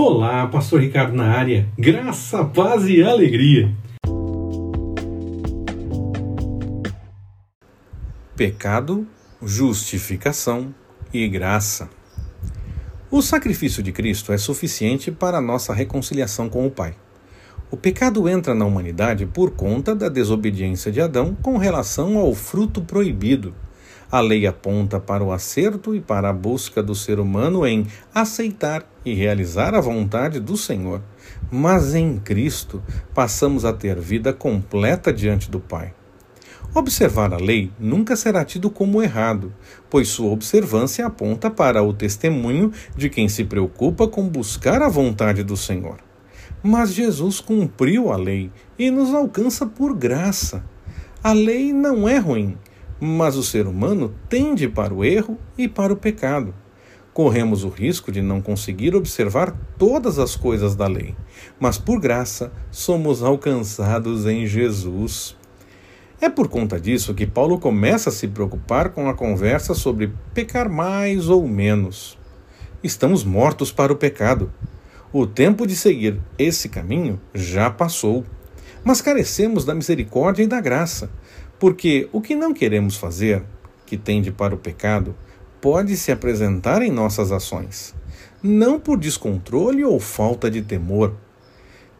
Olá, Pastor Ricardo na área. Graça, paz e alegria. Pecado, justificação e graça. O sacrifício de Cristo é suficiente para a nossa reconciliação com o Pai. O pecado entra na humanidade por conta da desobediência de Adão com relação ao fruto proibido a lei aponta para o acerto e para a busca do ser humano em aceitar e realizar a vontade do Senhor. Mas em Cristo passamos a ter vida completa diante do Pai. Observar a lei nunca será tido como errado, pois sua observância aponta para o testemunho de quem se preocupa com buscar a vontade do Senhor. Mas Jesus cumpriu a lei e nos alcança por graça. A lei não é ruim, mas o ser humano tende para o erro e para o pecado. Corremos o risco de não conseguir observar todas as coisas da lei, mas por graça somos alcançados em Jesus. É por conta disso que Paulo começa a se preocupar com a conversa sobre pecar mais ou menos. Estamos mortos para o pecado. O tempo de seguir esse caminho já passou, mas carecemos da misericórdia e da graça porque o que não queremos fazer, que tende para o pecado, pode se apresentar em nossas ações, não por descontrole ou falta de temor.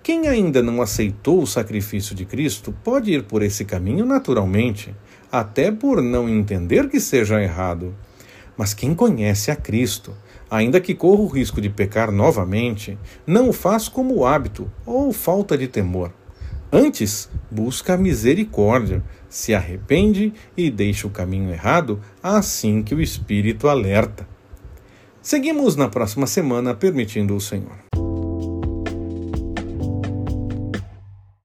Quem ainda não aceitou o sacrifício de Cristo pode ir por esse caminho naturalmente, até por não entender que seja errado. Mas quem conhece a Cristo, ainda que corra o risco de pecar novamente, não o faz como hábito ou falta de temor. Antes, busca a misericórdia, se arrepende e deixa o caminho errado assim que o Espírito alerta. Seguimos na próxima semana, permitindo o Senhor.